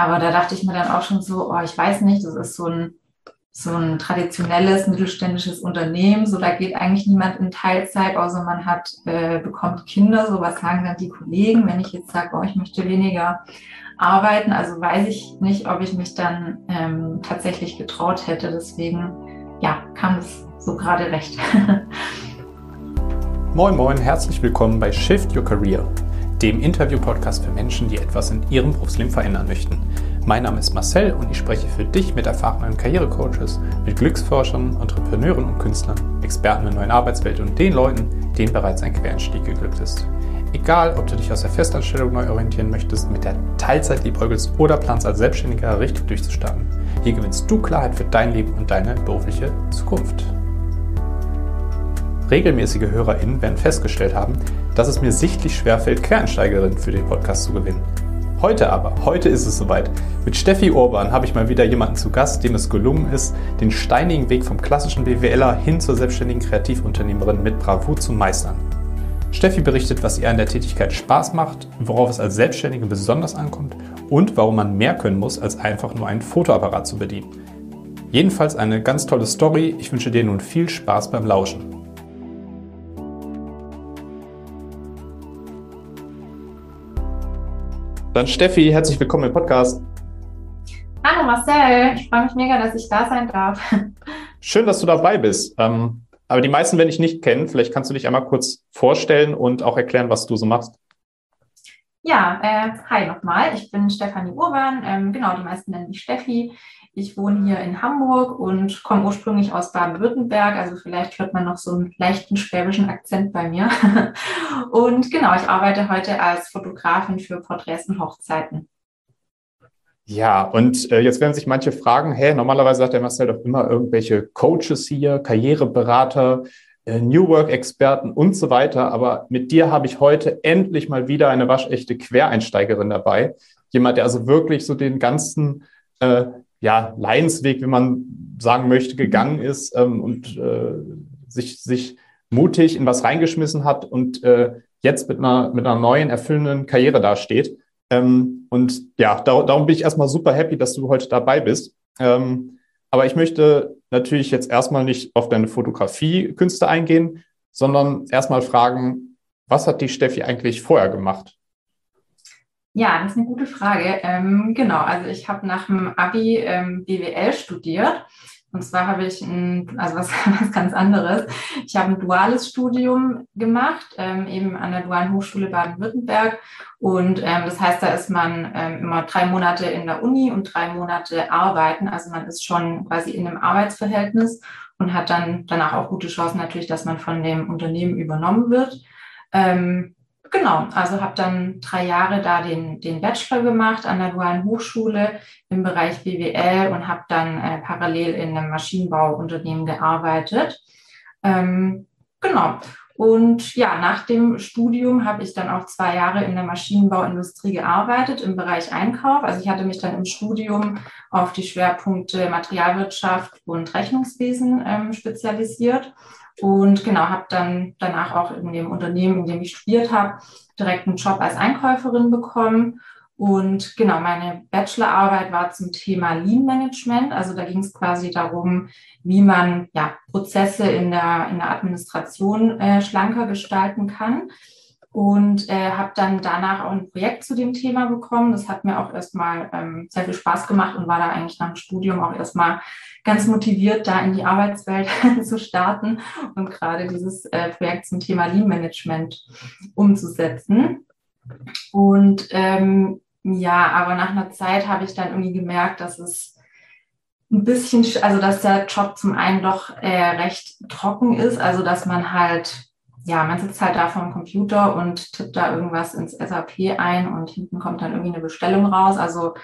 Aber da dachte ich mir dann auch schon so, oh, ich weiß nicht, das ist so ein, so ein traditionelles mittelständisches Unternehmen. So, da geht eigentlich niemand in Teilzeit, außer man hat, äh, bekommt Kinder. So, was sagen dann die Kollegen, wenn ich jetzt sage, oh, ich möchte weniger arbeiten? Also weiß ich nicht, ob ich mich dann ähm, tatsächlich getraut hätte. Deswegen, ja, kam es so gerade recht. moin, moin, herzlich willkommen bei Shift Your Career dem Interview-Podcast für Menschen, die etwas in ihrem Berufsleben verändern möchten. Mein Name ist Marcel und ich spreche für dich mit erfahrenen Karrierecoaches, mit Glücksforschern, Entrepreneuren und Künstlern, Experten der neuen Arbeitswelt und den Leuten, denen bereits ein Quereinstieg geglückt ist. Egal, ob du dich aus der Festanstellung neu orientieren möchtest, mit der Teilzeit liebäugelst oder planst als Selbstständiger richtig durchzustarten. Hier gewinnst du Klarheit für dein Leben und deine berufliche Zukunft. Regelmäßige HörerInnen werden festgestellt haben, dass es mir sichtlich schwerfällt, Quereinsteigerinnen für den Podcast zu gewinnen. Heute aber, heute ist es soweit. Mit Steffi Urban habe ich mal wieder jemanden zu Gast, dem es gelungen ist, den steinigen Weg vom klassischen BWLer hin zur selbstständigen Kreativunternehmerin mit Bravour zu meistern. Steffi berichtet, was ihr an der Tätigkeit Spaß macht, worauf es als Selbstständige besonders ankommt und warum man mehr können muss, als einfach nur einen Fotoapparat zu bedienen. Jedenfalls eine ganz tolle Story. Ich wünsche dir nun viel Spaß beim Lauschen. Dann Steffi, herzlich willkommen im Podcast. Hallo Marcel, ich freue mich mega, dass ich da sein darf. Schön, dass du dabei bist. Ähm, aber die meisten wenn ich nicht kennen. Vielleicht kannst du dich einmal kurz vorstellen und auch erklären, was du so machst. Ja, äh, hi nochmal. Ich bin Stefanie Urban. Ähm, genau, die meisten nennen mich Steffi. Ich wohne hier in Hamburg und komme ursprünglich aus Baden-Württemberg. Also vielleicht hört man noch so einen leichten schwäbischen Akzent bei mir. Und genau, ich arbeite heute als Fotografin für Porträts und Hochzeiten. Ja, und äh, jetzt werden sich manche fragen, hä, normalerweise hat der Marcel doch immer irgendwelche Coaches hier, Karriereberater, äh, New Work-Experten und so weiter. Aber mit dir habe ich heute endlich mal wieder eine waschechte Quereinsteigerin dabei. Jemand, der also wirklich so den ganzen äh, ja, Leidensweg, wie man sagen möchte, gegangen ist ähm, und äh, sich, sich mutig in was reingeschmissen hat und äh, jetzt mit einer, mit einer neuen, erfüllenden Karriere dasteht. Ähm, und ja, da, darum bin ich erstmal super happy, dass du heute dabei bist. Ähm, aber ich möchte natürlich jetzt erstmal nicht auf deine Fotografie-Künste eingehen, sondern erstmal fragen, was hat die Steffi eigentlich vorher gemacht? Ja, das ist eine gute Frage. Ähm, genau, also ich habe nach dem Abi ähm, BWL studiert. Und zwar habe ich ein, also was, was ganz anderes. Ich habe ein duales Studium gemacht, ähm, eben an der Dualen Hochschule Baden-Württemberg. Und ähm, das heißt, da ist man ähm, immer drei Monate in der Uni und drei Monate arbeiten. Also man ist schon quasi in einem Arbeitsverhältnis und hat dann danach auch gute Chancen natürlich, dass man von dem Unternehmen übernommen wird. Ähm, Genau, also habe dann drei Jahre da den, den Bachelor gemacht an der Dualen Hochschule im Bereich BWL und habe dann äh, parallel in einem Maschinenbauunternehmen gearbeitet. Ähm, genau. Und ja, nach dem Studium habe ich dann auch zwei Jahre in der Maschinenbauindustrie gearbeitet im Bereich Einkauf. Also ich hatte mich dann im Studium auf die Schwerpunkte Materialwirtschaft und Rechnungswesen ähm, spezialisiert und genau, habe dann danach auch in dem Unternehmen, in dem ich studiert habe, direkt einen Job als Einkäuferin bekommen. Und genau, meine Bachelorarbeit war zum Thema Lean Management. Also da ging es quasi darum, wie man ja, Prozesse in der, in der Administration äh, schlanker gestalten kann und äh, habe dann danach auch ein Projekt zu dem Thema bekommen. Das hat mir auch erstmal ähm, sehr viel Spaß gemacht und war da eigentlich nach dem Studium auch erstmal ganz motiviert, da in die Arbeitswelt zu starten und gerade dieses äh, Projekt zum Thema Lean Management umzusetzen. Und ähm, ja, aber nach einer Zeit habe ich dann irgendwie gemerkt, dass es ein bisschen, also dass der Job zum einen doch äh, recht trocken ist, also dass man halt ja, man sitzt halt da vorm Computer und tippt da irgendwas ins SAP ein und hinten kommt dann irgendwie eine Bestellung raus. Also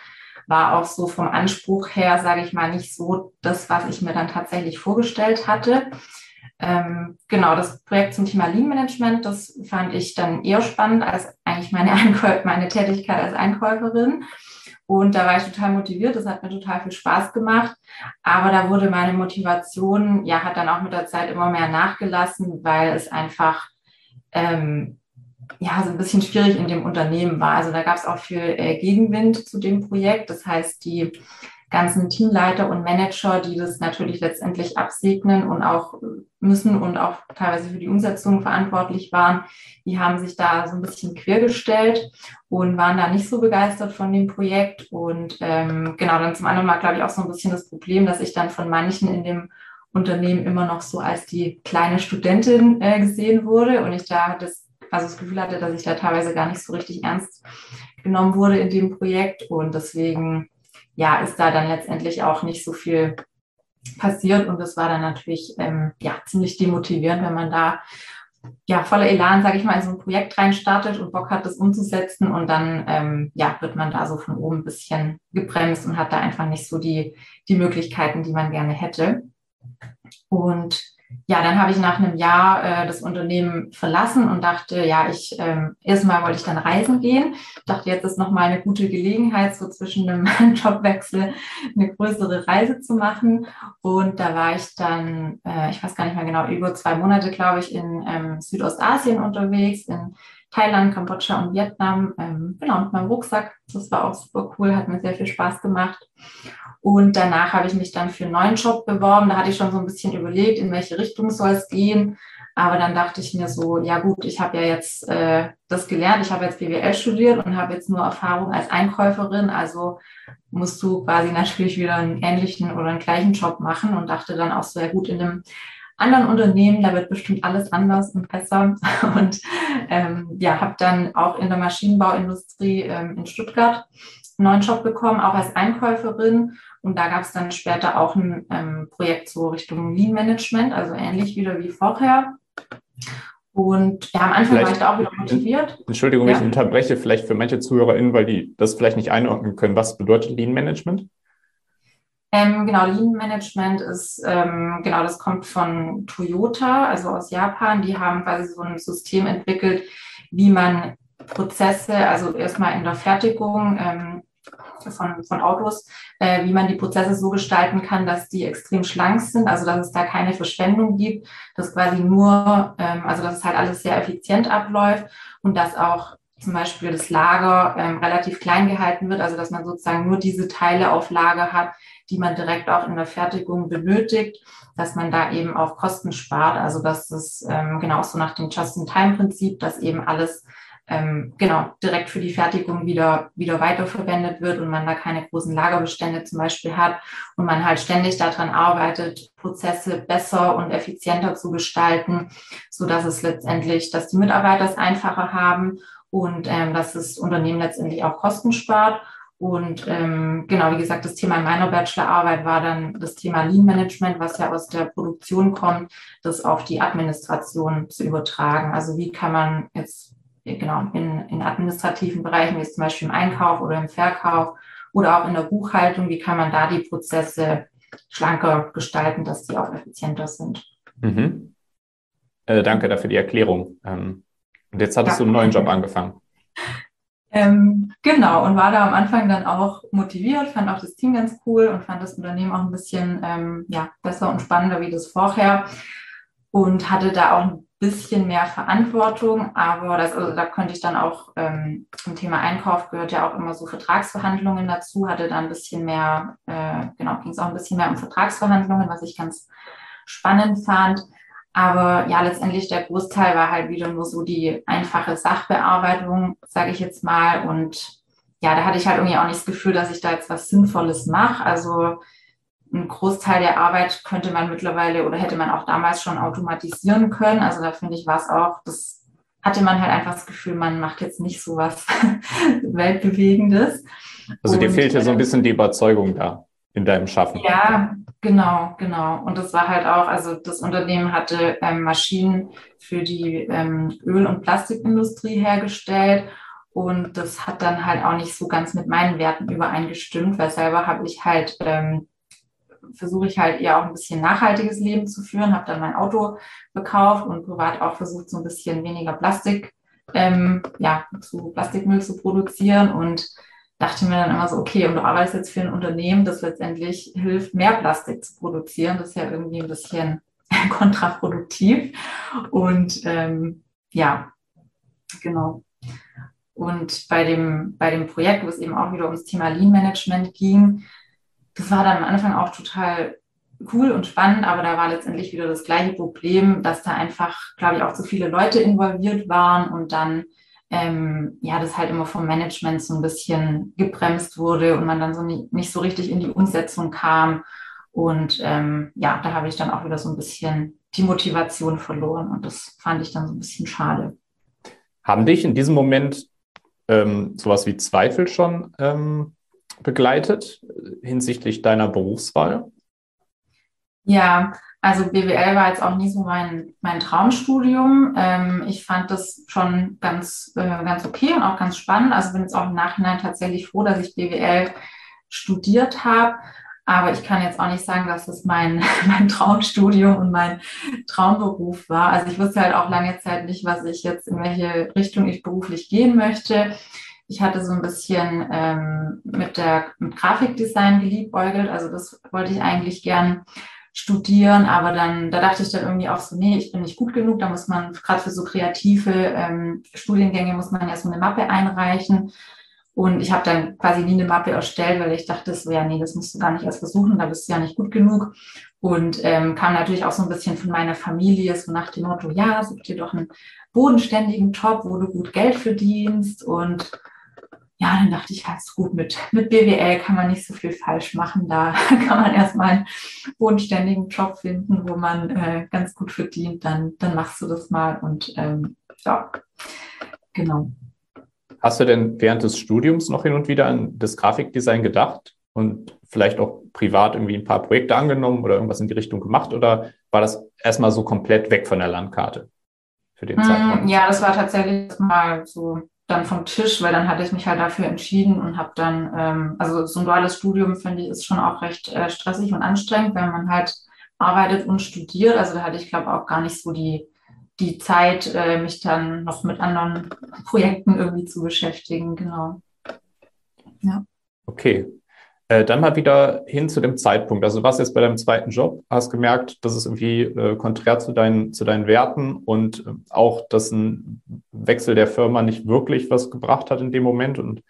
war auch so vom Anspruch her, sage ich mal, nicht so das, was ich mir dann tatsächlich vorgestellt hatte. Ähm, genau, das Projekt zum Thema Lean Management, das fand ich dann eher spannend als eigentlich meine, Einkäu meine Tätigkeit als Einkäuferin. Und da war ich total motiviert, das hat mir total viel Spaß gemacht. Aber da wurde meine Motivation, ja, hat dann auch mit der Zeit immer mehr nachgelassen, weil es einfach, ähm, ja, so ein bisschen schwierig in dem Unternehmen war. Also da gab es auch viel äh, Gegenwind zu dem Projekt. Das heißt, die ganzen Teamleiter und Manager, die das natürlich letztendlich absegnen und auch müssen und auch teilweise für die Umsetzung verantwortlich waren, die haben sich da so ein bisschen quergestellt und waren da nicht so begeistert von dem Projekt. Und ähm, genau, dann zum anderen mal, glaube ich, auch so ein bisschen das Problem, dass ich dann von manchen in dem Unternehmen immer noch so als die kleine Studentin äh, gesehen wurde und ich da das, also das Gefühl hatte, dass ich da teilweise gar nicht so richtig ernst genommen wurde in dem Projekt und deswegen ja, ist da dann letztendlich auch nicht so viel passiert und das war dann natürlich ähm, ja ziemlich demotivierend, wenn man da ja voller Elan, sage ich mal, in so ein Projekt reinstartet und Bock hat, das umzusetzen und dann ähm, ja wird man da so von oben ein bisschen gebremst und hat da einfach nicht so die die Möglichkeiten, die man gerne hätte. Und ja, dann habe ich nach einem Jahr äh, das Unternehmen verlassen und dachte, ja, ich ähm, erstmal wollte ich dann reisen gehen. Dachte, jetzt ist nochmal eine gute Gelegenheit, so zwischen einem Jobwechsel eine größere Reise zu machen. Und da war ich dann, äh, ich weiß gar nicht mehr genau, über zwei Monate, glaube ich, in ähm, Südostasien unterwegs, in Thailand, Kambodscha und Vietnam. Ähm, genau, mit meinem Rucksack. Das war auch super cool, hat mir sehr viel Spaß gemacht. Und danach habe ich mich dann für einen neuen Job beworben. Da hatte ich schon so ein bisschen überlegt, in welche Richtung soll es gehen. Aber dann dachte ich mir so, ja gut, ich habe ja jetzt äh, das gelernt, ich habe jetzt BWL studiert und habe jetzt nur Erfahrung als Einkäuferin. Also musst du quasi natürlich wieder einen ähnlichen oder einen gleichen Job machen und dachte dann auch so, ja gut, in einem anderen Unternehmen, da wird bestimmt alles anders und besser. Und ähm, ja, habe dann auch in der Maschinenbauindustrie ähm, in Stuttgart einen neuen Job bekommen, auch als Einkäuferin. Und da gab es dann später auch ein ähm, Projekt so Richtung Lean Management, also ähnlich wieder wie vorher. Und ja, am Anfang vielleicht, war ich da auch wieder motiviert. Entschuldigung, ja. ich unterbreche vielleicht für manche ZuhörerInnen, weil die das vielleicht nicht einordnen können. Was bedeutet Lean Management? Ähm, genau, Lean Management ist, ähm, genau, das kommt von Toyota, also aus Japan. Die haben quasi so ein System entwickelt, wie man Prozesse, also erstmal in der Fertigung ähm, von, von Autos, äh, wie man die Prozesse so gestalten kann, dass die extrem schlank sind, also dass es da keine Verschwendung gibt, dass quasi nur, ähm, also dass es halt alles sehr effizient abläuft und dass auch zum Beispiel das Lager ähm, relativ klein gehalten wird, also dass man sozusagen nur diese Teile auf Lager hat, die man direkt auch in der Fertigung benötigt, dass man da eben auch Kosten spart, also dass es ähm, genau so nach dem Just-in-Time-Prinzip, dass eben alles ähm, genau direkt für die Fertigung wieder, wieder weiterverwendet wird und man da keine großen Lagerbestände zum Beispiel hat und man halt ständig daran arbeitet, Prozesse besser und effizienter zu gestalten, so dass es letztendlich, dass die Mitarbeiter es einfacher haben und ähm, dass das Unternehmen letztendlich auch Kosten spart. Und ähm, genau, wie gesagt, das Thema in meiner Bachelorarbeit war dann das Thema Lean Management, was ja aus der Produktion kommt, das auf die Administration zu übertragen. Also wie kann man jetzt genau, in, in administrativen Bereichen, wie zum Beispiel im Einkauf oder im Verkauf oder auch in der Buchhaltung, wie kann man da die Prozesse schlanker gestalten, dass die auch effizienter sind. Mhm. Äh, danke dafür die Erklärung. Ähm, und jetzt hattest ja. du einen neuen Job angefangen. Ähm, genau, und war da am Anfang dann auch motiviert, fand auch das Team ganz cool und fand das Unternehmen auch ein bisschen ähm, ja, besser und spannender wie das vorher und hatte da auch ein bisschen mehr Verantwortung, aber das, also da könnte ich dann auch ähm, zum Thema Einkauf gehört ja auch immer so Vertragsverhandlungen dazu, hatte da ein bisschen mehr, äh, genau, ging es auch ein bisschen mehr um Vertragsverhandlungen, was ich ganz spannend fand. Aber ja, letztendlich der Großteil war halt wieder nur so die einfache Sachbearbeitung, sage ich jetzt mal. Und ja, da hatte ich halt irgendwie auch nicht das Gefühl, dass ich da jetzt was Sinnvolles mache. Also ein Großteil der Arbeit könnte man mittlerweile oder hätte man auch damals schon automatisieren können. Also da finde ich, war es auch, das hatte man halt einfach das Gefühl, man macht jetzt nicht so was Weltbewegendes. Also dir fehlte so ein bisschen die Überzeugung da in deinem Schaffen. Ja, genau, genau. Und das war halt auch, also das Unternehmen hatte ähm, Maschinen für die ähm, Öl- und Plastikindustrie hergestellt. Und das hat dann halt auch nicht so ganz mit meinen Werten übereingestimmt, weil selber habe ich halt ähm, versuche ich halt eher auch ein bisschen nachhaltiges Leben zu führen, habe dann mein Auto gekauft und privat auch versucht, so ein bisschen weniger Plastik, ähm, ja, zu Plastikmüll zu produzieren und dachte mir dann immer so, okay, und du arbeitest jetzt für ein Unternehmen, das letztendlich hilft, mehr Plastik zu produzieren. Das ist ja irgendwie ein bisschen kontraproduktiv. Und ähm, ja, genau. Und bei dem, bei dem Projekt, wo es eben auch wieder ums Thema Lean Management ging, das war dann am Anfang auch total cool und spannend, aber da war letztendlich wieder das gleiche Problem, dass da einfach, glaube ich, auch zu viele Leute involviert waren und dann ähm, ja, das halt immer vom Management so ein bisschen gebremst wurde und man dann so nie, nicht so richtig in die Umsetzung kam. Und ähm, ja, da habe ich dann auch wieder so ein bisschen die Motivation verloren und das fand ich dann so ein bisschen schade. Haben dich in diesem Moment ähm, sowas wie Zweifel schon ähm, begleitet hinsichtlich deiner Berufswahl? Ja, also BWL war jetzt auch nie so mein, mein Traumstudium. Ähm, ich fand das schon ganz, äh, ganz okay und auch ganz spannend. Also bin jetzt auch im Nachhinein tatsächlich froh, dass ich BWL studiert habe. Aber ich kann jetzt auch nicht sagen, dass es mein, mein Traumstudium und mein Traumberuf war. Also ich wusste halt auch lange Zeit nicht, was ich jetzt, in welche Richtung ich beruflich gehen möchte. Ich hatte so ein bisschen ähm, mit der mit Grafikdesign geliebäugelt. Also das wollte ich eigentlich gern studieren, aber dann, da dachte ich dann irgendwie auch so, nee, ich bin nicht gut genug, da muss man, gerade für so kreative ähm, Studiengänge muss man ja so eine Mappe einreichen. Und ich habe dann quasi nie eine Mappe erstellt, weil ich dachte, so, ja, nee, das musst du gar nicht erst versuchen, da bist du ja nicht gut genug. Und ähm, kam natürlich auch so ein bisschen von meiner Familie, so nach dem Motto, ja, such dir doch einen bodenständigen Job, wo du gut Geld verdienst und ja, dann dachte ich, halt gut, mit, mit BWL kann man nicht so viel falsch machen. Da kann man erstmal einen bodenständigen Job finden, wo man äh, ganz gut verdient. Dann, dann machst du das mal und ähm, ja, genau. Hast du denn während des Studiums noch hin und wieder an das Grafikdesign gedacht und vielleicht auch privat irgendwie ein paar Projekte angenommen oder irgendwas in die Richtung gemacht? Oder war das erstmal so komplett weg von der Landkarte für den Zeitpunkt? Ja, das war tatsächlich mal so dann vom Tisch, weil dann hatte ich mich halt dafür entschieden und habe dann, ähm, also so ein duales Studium finde ich ist schon auch recht äh, stressig und anstrengend, wenn man halt arbeitet und studiert. Also da hatte ich glaube auch gar nicht so die, die Zeit, äh, mich dann noch mit anderen Projekten irgendwie zu beschäftigen, genau. Ja. Okay. Äh, dann mal wieder hin zu dem Zeitpunkt. Also was jetzt bei deinem zweiten Job? Hast gemerkt, dass es irgendwie äh, konträr zu deinen, zu deinen Werten und äh, auch, dass ein Wechsel der Firma nicht wirklich was gebracht hat in dem Moment und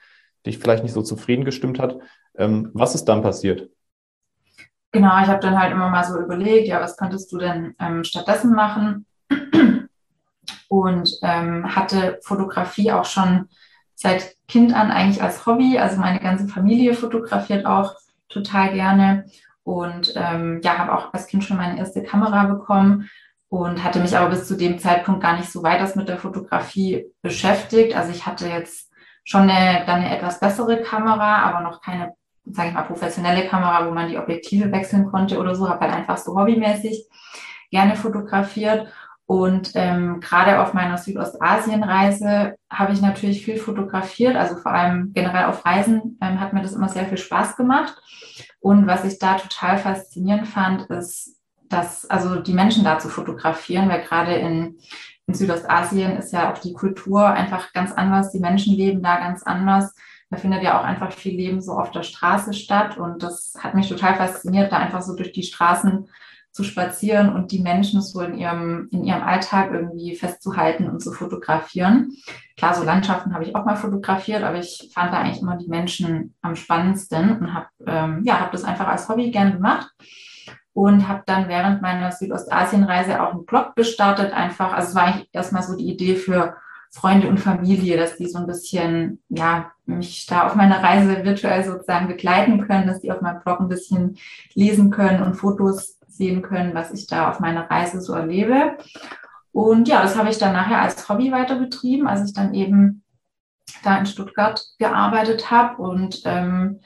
dich vielleicht nicht so zufrieden gestimmt hat. Ähm, was ist dann passiert? Genau, ich habe dann halt immer mal so überlegt, ja, was könntest du denn ähm, stattdessen machen? Und ähm, hatte Fotografie auch schon seit Kind an eigentlich als Hobby. Also meine ganze Familie fotografiert auch total gerne. Und ähm, ja, habe auch als Kind schon meine erste Kamera bekommen und hatte mich aber bis zu dem Zeitpunkt gar nicht so weit mit der Fotografie beschäftigt. Also ich hatte jetzt schon eine, dann eine etwas bessere Kamera, aber noch keine, sage ich mal, professionelle Kamera, wo man die Objektive wechseln konnte oder so. Habe halt einfach so hobbymäßig gerne fotografiert und ähm, gerade auf meiner Südostasienreise habe ich natürlich viel fotografiert, also vor allem generell auf Reisen ähm, hat mir das immer sehr viel Spaß gemacht. Und was ich da total faszinierend fand, ist, dass also die Menschen da zu fotografieren, weil gerade in, in Südostasien ist ja auch die Kultur einfach ganz anders, die Menschen leben da ganz anders. Da findet ja auch einfach viel Leben so auf der Straße statt. Und das hat mich total fasziniert, da einfach so durch die Straßen zu spazieren und die Menschen so in ihrem, in ihrem Alltag irgendwie festzuhalten und zu fotografieren. Klar, so Landschaften habe ich auch mal fotografiert, aber ich fand da eigentlich immer die Menschen am spannendsten und habe ähm, ja, hab das einfach als Hobby gern gemacht und habe dann während meiner Südostasienreise auch einen Blog gestartet, einfach, also es war eigentlich erstmal so die Idee für Freunde und Familie, dass die so ein bisschen, ja, mich da auf meiner Reise virtuell sozusagen begleiten können, dass die auf meinem Blog ein bisschen lesen können und Fotos sehen können, was ich da auf meiner Reise so erlebe. Und ja, das habe ich dann nachher als Hobby weiter betrieben, als ich dann eben da in Stuttgart gearbeitet habe und ähm,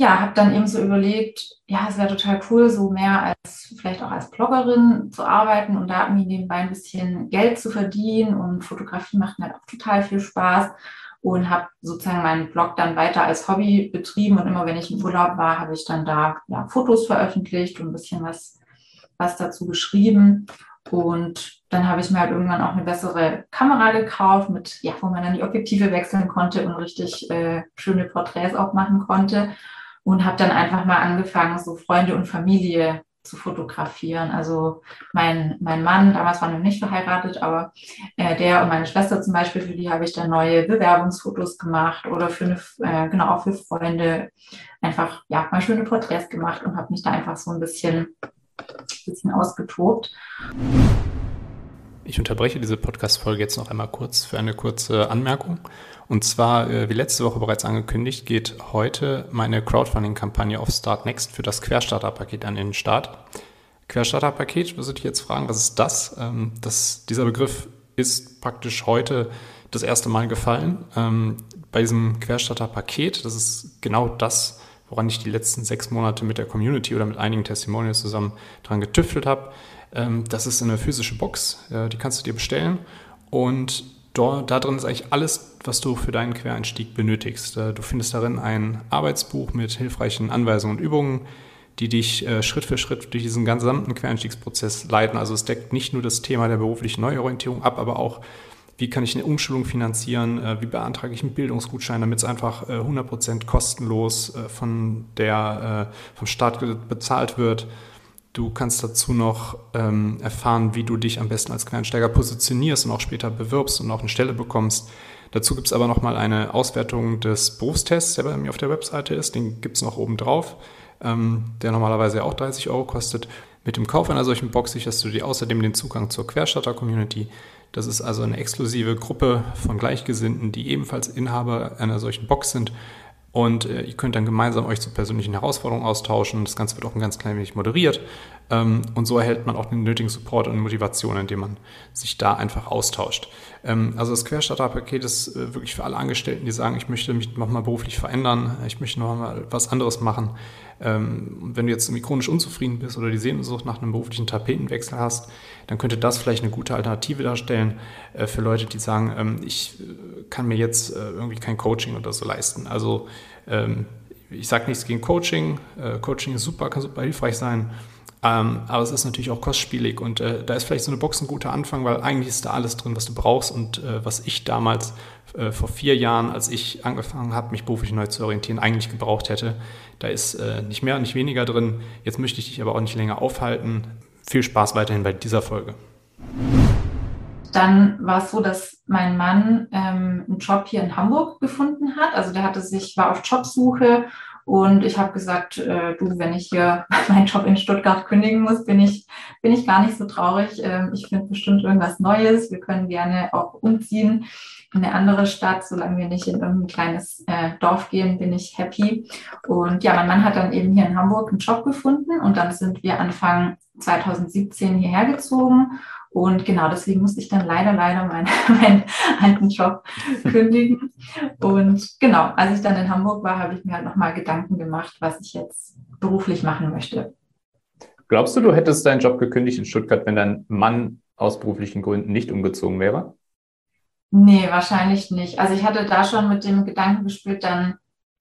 ja, habe dann eben so überlegt, ja, es wäre total cool, so mehr als vielleicht auch als Bloggerin zu arbeiten und da irgendwie nebenbei ein bisschen Geld zu verdienen und Fotografie macht mir halt auch total viel Spaß und habe sozusagen meinen Blog dann weiter als Hobby betrieben und immer wenn ich im Urlaub war, habe ich dann da ja, Fotos veröffentlicht und ein bisschen was, was dazu geschrieben. Und dann habe ich mir halt irgendwann auch eine bessere Kamera gekauft, mit, ja, wo man dann die Objektive wechseln konnte und richtig äh, schöne Porträts auch machen konnte. Und habe dann einfach mal angefangen, so Freunde und Familie zu fotografieren. Also mein, mein Mann, damals waren wir nicht verheiratet, aber äh, der und meine Schwester zum Beispiel, für die habe ich dann neue Bewerbungsfotos gemacht oder für eine, äh, genau auch für Freunde einfach ja mal schöne Porträts gemacht und habe mich da einfach so ein bisschen, bisschen ausgetobt. Ich unterbreche diese Podcast-Folge jetzt noch einmal kurz für eine kurze Anmerkung. Und zwar, äh, wie letzte Woche bereits angekündigt, geht heute meine Crowdfunding-Kampagne auf Start Next für das Querstarter-Paket an den Start. Querstarter-Paket, wirst du dich jetzt fragen, was ist das? Ähm, das? Dieser Begriff ist praktisch heute das erste Mal gefallen. Ähm, bei diesem Querstarter-Paket, das ist genau das, woran ich die letzten sechs Monate mit der Community oder mit einigen Testimonials zusammen dran getüftelt habe. Ähm, das ist eine physische Box, die kannst du dir bestellen und dort, da drin ist eigentlich alles, was du für deinen Quereinstieg benötigst. Äh, du findest darin ein Arbeitsbuch mit hilfreichen Anweisungen und Übungen, die dich äh, Schritt für Schritt durch diesen gesamten Quereinstiegsprozess leiten. Also es deckt nicht nur das Thema der beruflichen Neuorientierung ab, aber auch, wie kann ich eine Umschulung finanzieren, äh, wie beantrage ich einen Bildungsgutschein, damit es einfach 100% kostenlos von der, vom Staat bezahlt wird Du kannst dazu noch ähm, erfahren, wie du dich am besten als Quereinsteiger positionierst und auch später bewirbst und auch eine Stelle bekommst. Dazu gibt es aber nochmal eine Auswertung des Berufstests, der bei mir auf der Webseite ist. Den gibt es noch oben drauf, ähm, der normalerweise auch 30 Euro kostet. Mit dem Kauf einer solchen Box sicherst du dir außerdem den Zugang zur Querstarter-Community. Das ist also eine exklusive Gruppe von Gleichgesinnten, die ebenfalls Inhaber einer solchen Box sind und äh, ihr könnt dann gemeinsam euch zu persönlichen Herausforderungen austauschen. Das Ganze wird auch ein ganz klein wenig moderiert. Ähm, und so erhält man auch den nötigen Support und Motivation, indem man sich da einfach austauscht. Ähm, also das Querstarter-Paket ist äh, wirklich für alle Angestellten, die sagen, ich möchte mich nochmal beruflich verändern, ich möchte nochmal was anderes machen. Ähm, wenn du jetzt irgendwie chronisch unzufrieden bist oder die Sehnsucht nach einem beruflichen Tapetenwechsel hast, dann könnte das vielleicht eine gute Alternative darstellen äh, für Leute, die sagen, ähm, ich äh, kann mir jetzt äh, irgendwie kein Coaching oder so leisten. Also ähm, ich sage nichts gegen Coaching. Äh, Coaching ist super, kann super hilfreich sein. Ähm, aber es ist natürlich auch kostspielig und äh, da ist vielleicht so eine Box ein guter Anfang, weil eigentlich ist da alles drin, was du brauchst und äh, was ich damals äh, vor vier Jahren, als ich angefangen habe, mich beruflich neu zu orientieren, eigentlich gebraucht hätte. Da ist äh, nicht mehr, nicht weniger drin. Jetzt möchte ich dich aber auch nicht länger aufhalten. Viel Spaß weiterhin bei dieser Folge. Dann war es so, dass mein Mann ähm, einen Job hier in Hamburg gefunden hat. Also der hatte sich, war auf Jobsuche und ich habe gesagt, äh, du, wenn ich hier meinen Job in Stuttgart kündigen muss, bin ich, bin ich gar nicht so traurig. Ähm, ich finde bestimmt irgendwas Neues. Wir können gerne auch umziehen in eine andere Stadt. Solange wir nicht in irgendein kleines äh, Dorf gehen, bin ich happy. Und ja, mein Mann hat dann eben hier in Hamburg einen Job gefunden und dann sind wir Anfang 2017 hierher gezogen und genau deswegen musste ich dann leider, leider meinen, meinen alten Job kündigen. Und genau, als ich dann in Hamburg war, habe ich mir halt nochmal Gedanken gemacht, was ich jetzt beruflich machen möchte. Glaubst du, du hättest deinen Job gekündigt in Stuttgart, wenn dein Mann aus beruflichen Gründen nicht umgezogen wäre? Nee, wahrscheinlich nicht. Also ich hatte da schon mit dem Gedanken gespielt, dann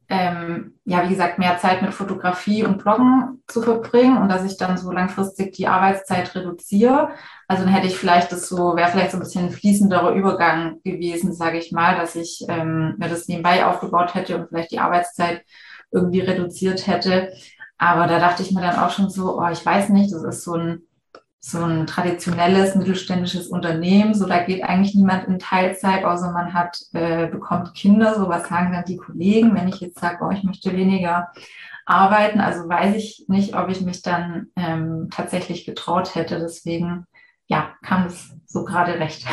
ähm, ja, wie gesagt, mehr Zeit mit Fotografie und Bloggen zu verbringen und dass ich dann so langfristig die Arbeitszeit reduziere. Also dann hätte ich vielleicht das so, wäre vielleicht so ein bisschen ein fließenderer Übergang gewesen, sage ich mal, dass ich ähm, mir das nebenbei aufgebaut hätte und vielleicht die Arbeitszeit irgendwie reduziert hätte. Aber da dachte ich mir dann auch schon so, oh, ich weiß nicht, das ist so ein so ein traditionelles mittelständisches Unternehmen, so da geht eigentlich niemand in Teilzeit, außer man hat, äh, bekommt Kinder, so was sagen dann die Kollegen, wenn ich jetzt sage, oh, ich möchte weniger arbeiten, also weiß ich nicht, ob ich mich dann ähm, tatsächlich getraut hätte, deswegen ja, kam es so gerade recht.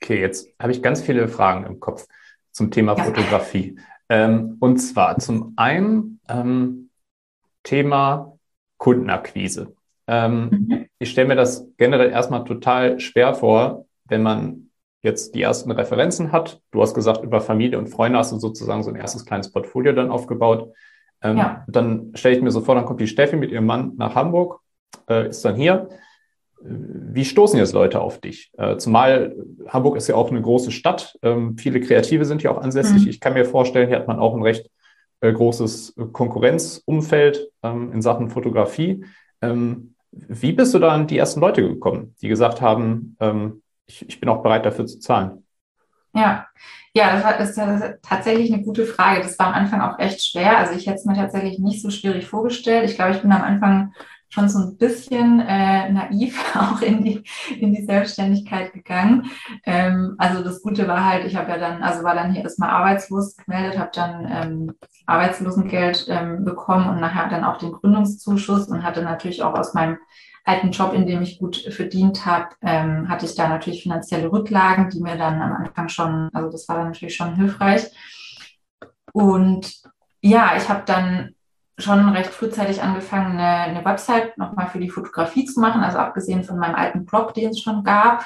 okay, jetzt habe ich ganz viele Fragen im Kopf zum Thema ja. Fotografie. Ähm, und zwar zum einen ähm, Thema Kundenakquise. Ähm, mhm. Ich stelle mir das generell erstmal total schwer vor, wenn man jetzt die ersten Referenzen hat. Du hast gesagt, über Familie und Freunde hast du sozusagen so ein erstes kleines Portfolio dann aufgebaut. Ähm, ja. Dann stelle ich mir so vor, dann kommt die Steffi mit ihrem Mann nach Hamburg, äh, ist dann hier. Wie stoßen jetzt Leute auf dich? Äh, zumal Hamburg ist ja auch eine große Stadt. Ähm, viele Kreative sind hier auch ansässig. Mhm. Ich kann mir vorstellen, hier hat man auch ein recht äh, großes Konkurrenzumfeld ähm, in Sachen Fotografie. Ähm, wie bist du da an die ersten Leute gekommen, die gesagt haben, ähm, ich, ich, bin auch bereit dafür zu zahlen? Ja, ja, das, das ist tatsächlich eine gute Frage. Das war am Anfang auch echt schwer. Also ich hätte es mir tatsächlich nicht so schwierig vorgestellt. Ich glaube, ich bin am Anfang schon so ein bisschen äh, naiv auch in die, in die Selbstständigkeit gegangen. Ähm, also das Gute war halt, ich habe ja dann, also war dann hier erstmal arbeitslos gemeldet, habe dann ähm, Arbeitslosengeld ähm, bekommen und nachher dann auch den Gründungszuschuss und hatte natürlich auch aus meinem alten Job, in dem ich gut verdient habe, ähm, hatte ich da natürlich finanzielle Rücklagen, die mir dann am Anfang schon, also das war dann natürlich schon hilfreich. Und ja, ich habe dann schon recht frühzeitig angefangen, eine, eine Website nochmal für die Fotografie zu machen, also abgesehen von meinem alten Blog, den es schon gab,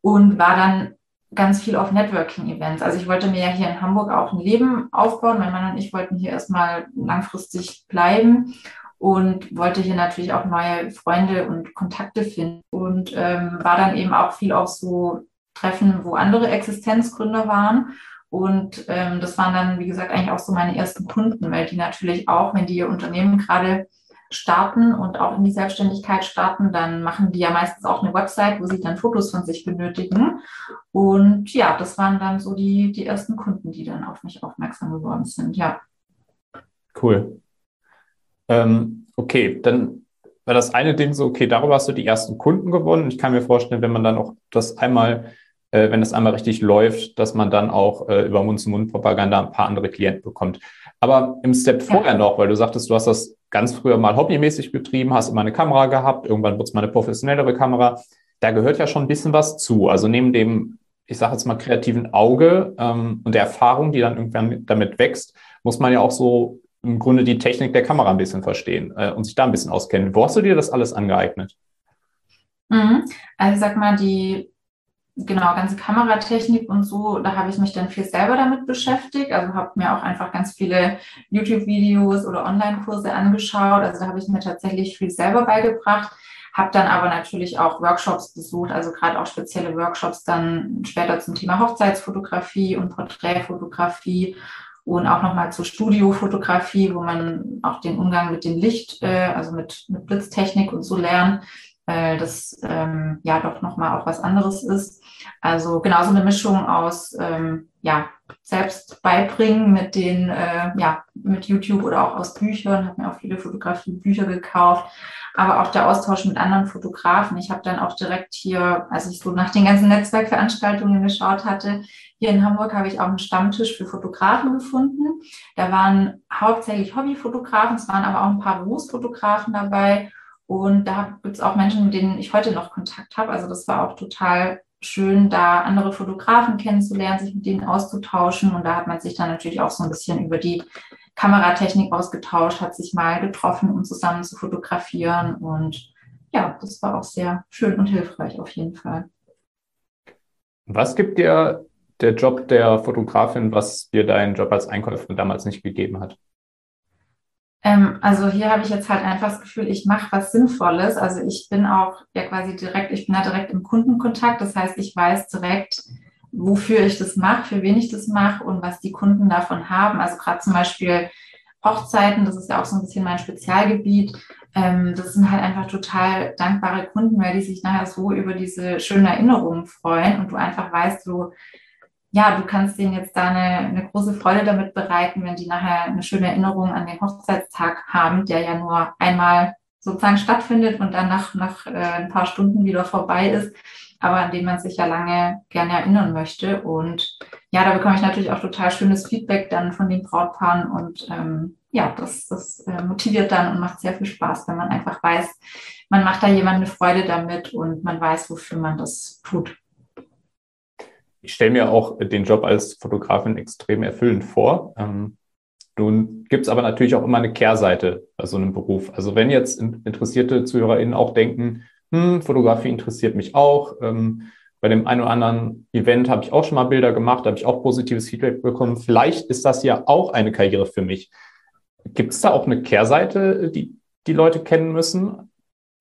und war dann ganz viel auf Networking-Events. Also ich wollte mir ja hier in Hamburg auch ein Leben aufbauen. Mein Mann und ich wollten hier erstmal langfristig bleiben und wollte hier natürlich auch neue Freunde und Kontakte finden und ähm, war dann eben auch viel auf so Treffen, wo andere Existenzgründer waren. Und ähm, das waren dann, wie gesagt, eigentlich auch so meine ersten Kunden, weil die natürlich auch, wenn die ihr Unternehmen gerade starten und auch in die Selbstständigkeit starten, dann machen die ja meistens auch eine Website, wo sie dann Fotos von sich benötigen. Und ja, das waren dann so die, die ersten Kunden, die dann auf mich aufmerksam geworden sind, ja. Cool. Ähm, okay, dann war das eine Ding so, okay, darüber hast du die ersten Kunden gewonnen. Ich kann mir vorstellen, wenn man dann auch das einmal, äh, wenn das einmal richtig läuft, dass man dann auch äh, über Mund-zu-Mund-Propaganda ein paar andere Klienten bekommt. Aber im Step ja. vorher noch, weil du sagtest, du hast das ganz früher mal hobbymäßig betrieben, hast immer eine Kamera gehabt, irgendwann wird es mal eine professionellere Kamera. Da gehört ja schon ein bisschen was zu. Also neben dem, ich sage jetzt mal, kreativen Auge ähm, und der Erfahrung, die dann irgendwann damit wächst, muss man ja auch so im Grunde die Technik der Kamera ein bisschen verstehen äh, und sich da ein bisschen auskennen. Wo hast du dir das alles angeeignet? Mhm. Also ich sag mal, die genau ganze Kameratechnik und so, da habe ich mich dann viel selber damit beschäftigt. Also habe mir auch einfach ganz viele YouTube-Videos oder Online-Kurse angeschaut. Also da habe ich mir tatsächlich viel selber beigebracht. Habe dann aber natürlich auch Workshops besucht, also gerade auch spezielle Workshops dann später zum Thema Hochzeitsfotografie und Porträtfotografie und auch nochmal zur Studiofotografie, wo man auch den Umgang mit dem Licht, äh, also mit, mit Blitztechnik und so lernt, äh, das ähm, ja doch nochmal auch was anderes ist. Also genauso eine Mischung aus ähm, ja, selbst beibringen mit den, äh, ja, mit YouTube oder auch aus Büchern, habe mir auch viele Fotografiebücher gekauft, aber auch der Austausch mit anderen Fotografen. Ich habe dann auch direkt hier, als ich so nach den ganzen Netzwerkveranstaltungen geschaut hatte, hier in Hamburg habe ich auch einen Stammtisch für Fotografen gefunden. Da waren hauptsächlich Hobbyfotografen, es waren aber auch ein paar Berufsfotografen dabei. Und da gibt es auch Menschen, mit denen ich heute noch Kontakt habe. Also das war auch total schön, da andere Fotografen kennenzulernen, sich mit denen auszutauschen. Und da hat man sich dann natürlich auch so ein bisschen über die Kameratechnik ausgetauscht, hat sich mal getroffen, um zusammen zu fotografieren. Und ja, das war auch sehr schön und hilfreich auf jeden Fall. Was gibt dir der Job der Fotografin, was dir dein Job als Einkäuferin damals nicht gegeben hat? Ähm, also hier habe ich jetzt halt einfach das Gefühl, ich mache was Sinnvolles. Also ich bin auch ja quasi direkt, ich bin da direkt im Kundenkontakt. Das heißt, ich weiß direkt, wofür ich das mache, für wen ich das mache und was die Kunden davon haben. Also gerade zum Beispiel Hochzeiten, das ist ja auch so ein bisschen mein Spezialgebiet. Ähm, das sind halt einfach total dankbare Kunden, weil die sich nachher so über diese schönen Erinnerungen freuen und du einfach weißt, so, ja, du kannst denen jetzt da eine, eine große Freude damit bereiten, wenn die nachher eine schöne Erinnerung an den Hochzeitstag haben, der ja nur einmal sozusagen stattfindet und dann nach, nach äh, ein paar Stunden wieder vorbei ist aber an den man sich ja lange gerne erinnern möchte. Und ja, da bekomme ich natürlich auch total schönes Feedback dann von den Brautpaaren und ähm, ja, das, das äh, motiviert dann und macht sehr viel Spaß, wenn man einfach weiß, man macht da jemand eine Freude damit und man weiß, wofür man das tut. Ich stelle mir auch den Job als Fotografin extrem erfüllend vor. Ähm nun gibt es aber natürlich auch immer eine Kehrseite bei so einem Beruf. Also wenn jetzt interessierte ZuhörerInnen auch denken, hm, Fotografie interessiert mich auch. Ähm, bei dem einen oder anderen Event habe ich auch schon mal Bilder gemacht, habe ich auch positives Feedback bekommen. Vielleicht ist das ja auch eine Karriere für mich. Gibt es da auch eine Kehrseite, die die Leute kennen müssen?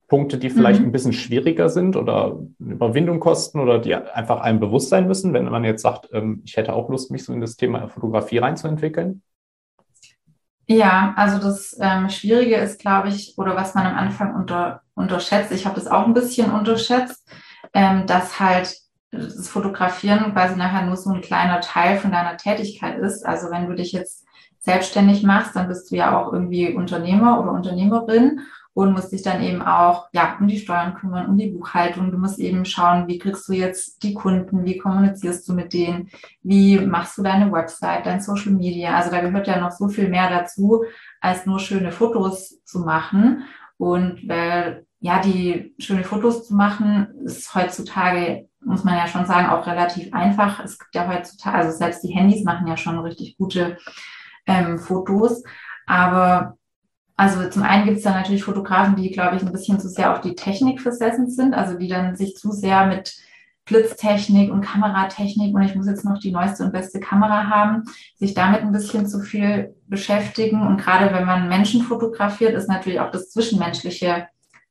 Punkte, die vielleicht mhm. ein bisschen schwieriger sind oder Überwindung kosten oder die einfach einem bewusst sein müssen, wenn man jetzt sagt, ähm, ich hätte auch Lust, mich so in das Thema Fotografie reinzuentwickeln? Ja, also das ähm, Schwierige ist, glaube ich, oder was man am Anfang unter, unterschätzt, ich habe das auch ein bisschen unterschätzt, ähm, dass halt das Fotografieren quasi nachher nur so ein kleiner Teil von deiner Tätigkeit ist. Also wenn du dich jetzt selbstständig machst, dann bist du ja auch irgendwie Unternehmer oder Unternehmerin und musst dich dann eben auch ja um die Steuern kümmern, um die Buchhaltung. Du musst eben schauen, wie kriegst du jetzt die Kunden, wie kommunizierst du mit denen, wie machst du deine Website, dein Social Media. Also da gehört ja noch so viel mehr dazu, als nur schöne Fotos zu machen. Und weil ja, die schöne Fotos zu machen, ist heutzutage, muss man ja schon sagen, auch relativ einfach. Es gibt ja heutzutage, also selbst die Handys machen ja schon richtig gute ähm, Fotos. Aber also zum einen gibt es da natürlich Fotografen, die, glaube ich, ein bisschen zu sehr auf die Technik versessen sind, also die dann sich zu sehr mit Blitztechnik und Kameratechnik und ich muss jetzt noch die neueste und beste Kamera haben, sich damit ein bisschen zu viel beschäftigen. Und gerade wenn man Menschen fotografiert, ist natürlich auch das Zwischenmenschliche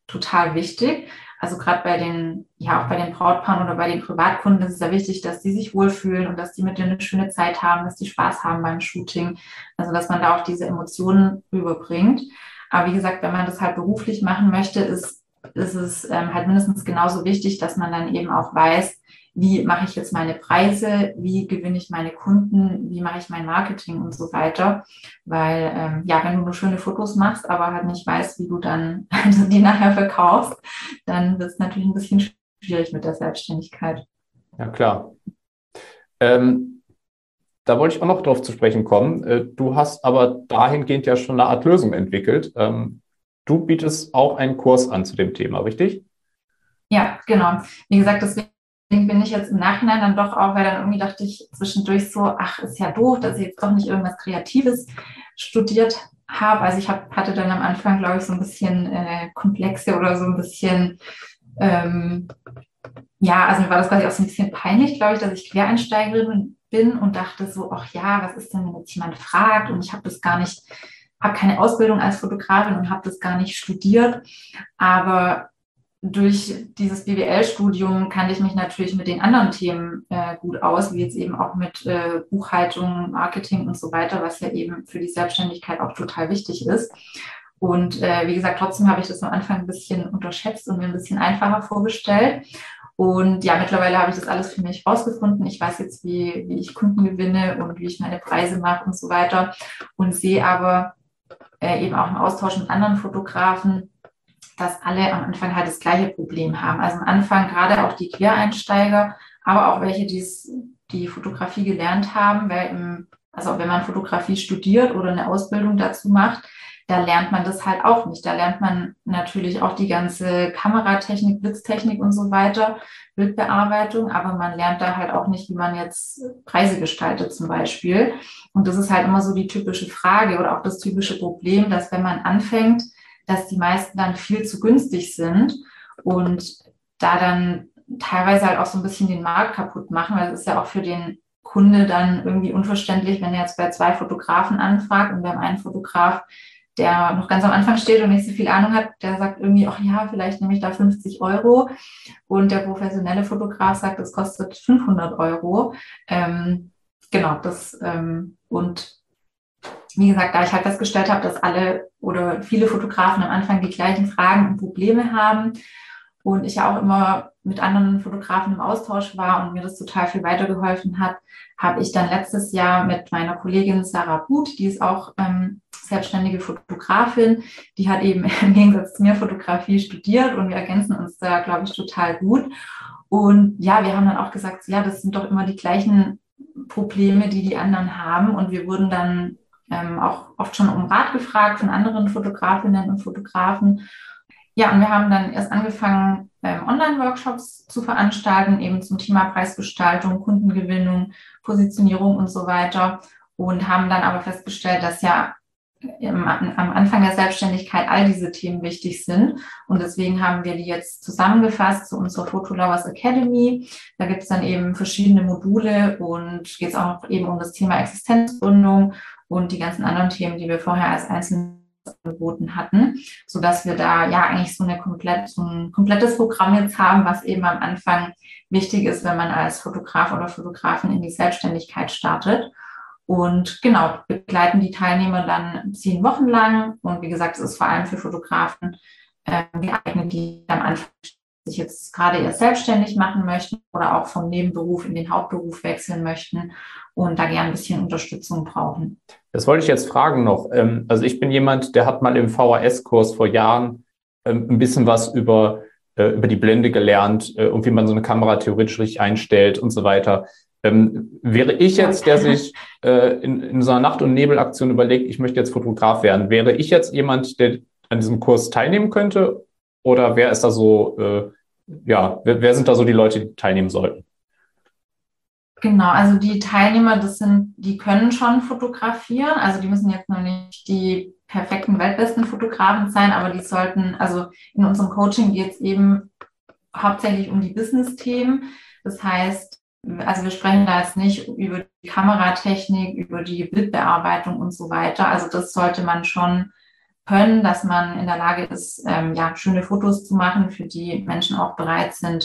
total wichtig. Also gerade bei den, ja, auch bei den Brautpaaren oder bei den Privatkunden ist es ja wichtig, dass die sich wohlfühlen und dass die mit denen eine schöne Zeit haben, dass die Spaß haben beim Shooting. Also dass man da auch diese Emotionen überbringt. Aber wie gesagt, wenn man das halt beruflich machen möchte, ist, ist es ähm, halt mindestens genauso wichtig, dass man dann eben auch weiß, wie mache ich jetzt meine Preise, wie gewinne ich meine Kunden, wie mache ich mein Marketing und so weiter. Weil ähm, ja, wenn du nur schöne Fotos machst, aber halt nicht weißt, wie du dann die nachher verkaufst, dann wird es natürlich ein bisschen schwierig mit der Selbstständigkeit. Ja, klar. Ähm, da wollte ich auch noch drauf zu sprechen kommen. Äh, du hast aber dahingehend ja schon eine Art Lösung entwickelt. Ähm, du bietest auch einen Kurs an zu dem Thema, richtig? Ja, genau. Wie gesagt, deswegen bin ich jetzt im Nachhinein dann doch auch, weil dann irgendwie dachte ich zwischendurch so, ach, ist ja doof, dass ich jetzt doch nicht irgendwas Kreatives studiert habe. Also ich hab, hatte dann am Anfang, glaube ich, so ein bisschen äh, Komplexe oder so ein bisschen, ähm, ja, also mir war das quasi auch so ein bisschen peinlich, glaube ich, dass ich Quereinsteigerin bin und dachte so, ach ja, was ist denn, wenn jetzt jemand fragt und ich habe das gar nicht, habe keine Ausbildung als Fotografin und habe das gar nicht studiert. Aber durch dieses BWL-Studium kannte ich mich natürlich mit den anderen Themen äh, gut aus, wie jetzt eben auch mit äh, Buchhaltung, Marketing und so weiter, was ja eben für die Selbstständigkeit auch total wichtig ist. Und äh, wie gesagt, trotzdem habe ich das am Anfang ein bisschen unterschätzt und mir ein bisschen einfacher vorgestellt. Und ja, mittlerweile habe ich das alles für mich rausgefunden. Ich weiß jetzt, wie, wie ich Kunden gewinne und wie ich meine Preise mache und so weiter. Und sehe aber äh, eben auch im Austausch mit anderen Fotografen, dass alle am Anfang halt das gleiche Problem haben. Also am Anfang gerade auch die Quereinsteiger, aber auch welche, die die Fotografie gelernt haben, weil im, also wenn man Fotografie studiert oder eine Ausbildung dazu macht, da lernt man das halt auch nicht. Da lernt man natürlich auch die ganze Kameratechnik, Blitztechnik und so weiter, Bildbearbeitung, aber man lernt da halt auch nicht, wie man jetzt Preise gestaltet zum Beispiel. Und das ist halt immer so die typische Frage oder auch das typische Problem, dass wenn man anfängt, dass die meisten dann viel zu günstig sind und da dann teilweise halt auch so ein bisschen den Markt kaputt machen, weil es ist ja auch für den Kunde dann irgendwie unverständlich, wenn er jetzt bei zwei Fotografen anfragt und wir haben einen Fotograf, der noch ganz am Anfang steht und nicht so viel Ahnung hat, der sagt irgendwie, ach ja, vielleicht nehme ich da 50 Euro. Und der professionelle Fotograf sagt, es kostet 500 Euro. Ähm, genau, das ähm, und wie gesagt, da ich halt festgestellt habe, dass alle oder viele Fotografen am Anfang die gleichen Fragen und Probleme haben und ich ja auch immer mit anderen Fotografen im Austausch war und mir das total viel weitergeholfen hat, habe ich dann letztes Jahr mit meiner Kollegin Sarah Buth, die ist auch ähm, selbstständige Fotografin, die hat eben im Gegensatz zu mir Fotografie studiert und wir ergänzen uns da, glaube ich, total gut. Und ja, wir haben dann auch gesagt, ja, das sind doch immer die gleichen Probleme, die die anderen haben. Und wir wurden dann ähm, auch oft schon um Rat gefragt von anderen Fotografinnen und Fotografen. Ja, und wir haben dann erst angefangen, ähm, Online-Workshops zu veranstalten, eben zum Thema Preisgestaltung, Kundengewinnung, Positionierung und so weiter. Und haben dann aber festgestellt, dass ja im, am Anfang der Selbstständigkeit all diese Themen wichtig sind. Und deswegen haben wir die jetzt zusammengefasst zu unserer Photolovers Academy. Da gibt es dann eben verschiedene Module und geht es auch eben um das Thema Existenzgründung und die ganzen anderen Themen, die wir vorher als einzelne angeboten hatten, so dass wir da ja eigentlich so, eine komplett, so ein komplettes Programm jetzt haben, was eben am Anfang wichtig ist, wenn man als Fotograf oder Fotografin in die Selbstständigkeit startet. Und genau, begleiten die Teilnehmer dann zehn Wochen lang. Und wie gesagt, es ist vor allem für Fotografen äh, geeignet, die am Anfang sich jetzt gerade erst selbstständig machen möchten oder auch vom Nebenberuf in den Hauptberuf wechseln möchten und da gerne ein bisschen Unterstützung brauchen. Das wollte ich jetzt fragen noch. Ähm, also ich bin jemand, der hat mal im VHS-Kurs vor Jahren ähm, ein bisschen was über, äh, über die Blende gelernt äh, und wie man so eine Kamera theoretisch richtig einstellt und so weiter. Ähm, wäre ich jetzt, der sich äh, in, in so einer Nacht- und Nebelaktion überlegt, ich möchte jetzt Fotograf werden, wäre ich jetzt jemand, der an diesem Kurs teilnehmen könnte? Oder wer ist da so, äh, ja, wer, wer sind da so die Leute, die teilnehmen sollten? Genau, also die Teilnehmer, das sind, die können schon fotografieren. Also die müssen jetzt noch nicht die perfekten weltbesten Fotografen sein, aber die sollten, also in unserem Coaching geht es eben hauptsächlich um die Business-Themen. Das heißt, also wir sprechen da jetzt nicht über die Kameratechnik, über die Bildbearbeitung und so weiter. Also das sollte man schon können, dass man in der Lage ist, ähm, ja, schöne Fotos zu machen, für die Menschen auch bereit sind,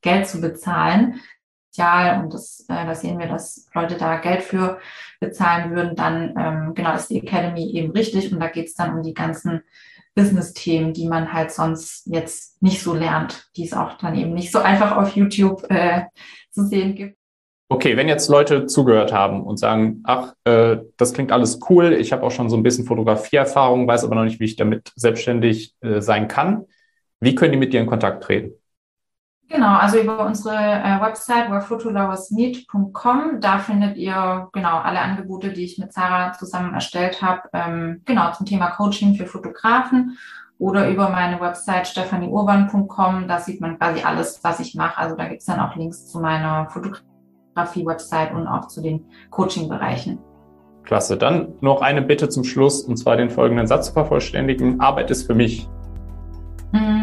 Geld zu bezahlen. Ja, und das, äh, da sehen wir, dass Leute da Geld für bezahlen würden, dann ähm, genau ist die Academy eben richtig und da geht es dann um die ganzen Business-Themen, die man halt sonst jetzt nicht so lernt, die es auch dann eben nicht so einfach auf YouTube äh, zu sehen gibt. Okay, wenn jetzt Leute zugehört haben und sagen, ach, äh, das klingt alles cool, ich habe auch schon so ein bisschen Fotografieerfahrung, weiß aber noch nicht, wie ich damit selbstständig äh, sein kann, wie können die mit dir in Kontakt treten? Genau, also über unsere äh, Website wherephotoloversmeet.com, da findet ihr genau alle Angebote, die ich mit Sarah zusammen erstellt habe, ähm, genau zum Thema Coaching für Fotografen oder über meine Website stephanieurban.com, da sieht man quasi alles, was ich mache. Also da gibt es dann auch Links zu meiner Fotografie-Website und auch zu den Coaching-Bereichen. Klasse. Dann noch eine Bitte zum Schluss, und zwar den folgenden Satz zu vervollständigen. Arbeit ist für mich. Mm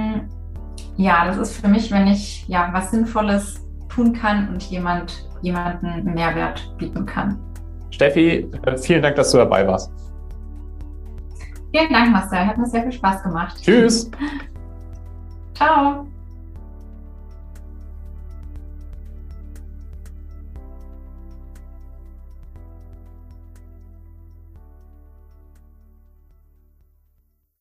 ja, das ist für mich, wenn ich ja was Sinnvolles tun kann und jemand jemanden Mehrwert bieten kann. Steffi, äh, vielen Dank, dass du dabei warst. Vielen Dank, Marcel. Hat mir sehr viel Spaß gemacht. Tschüss. Ciao.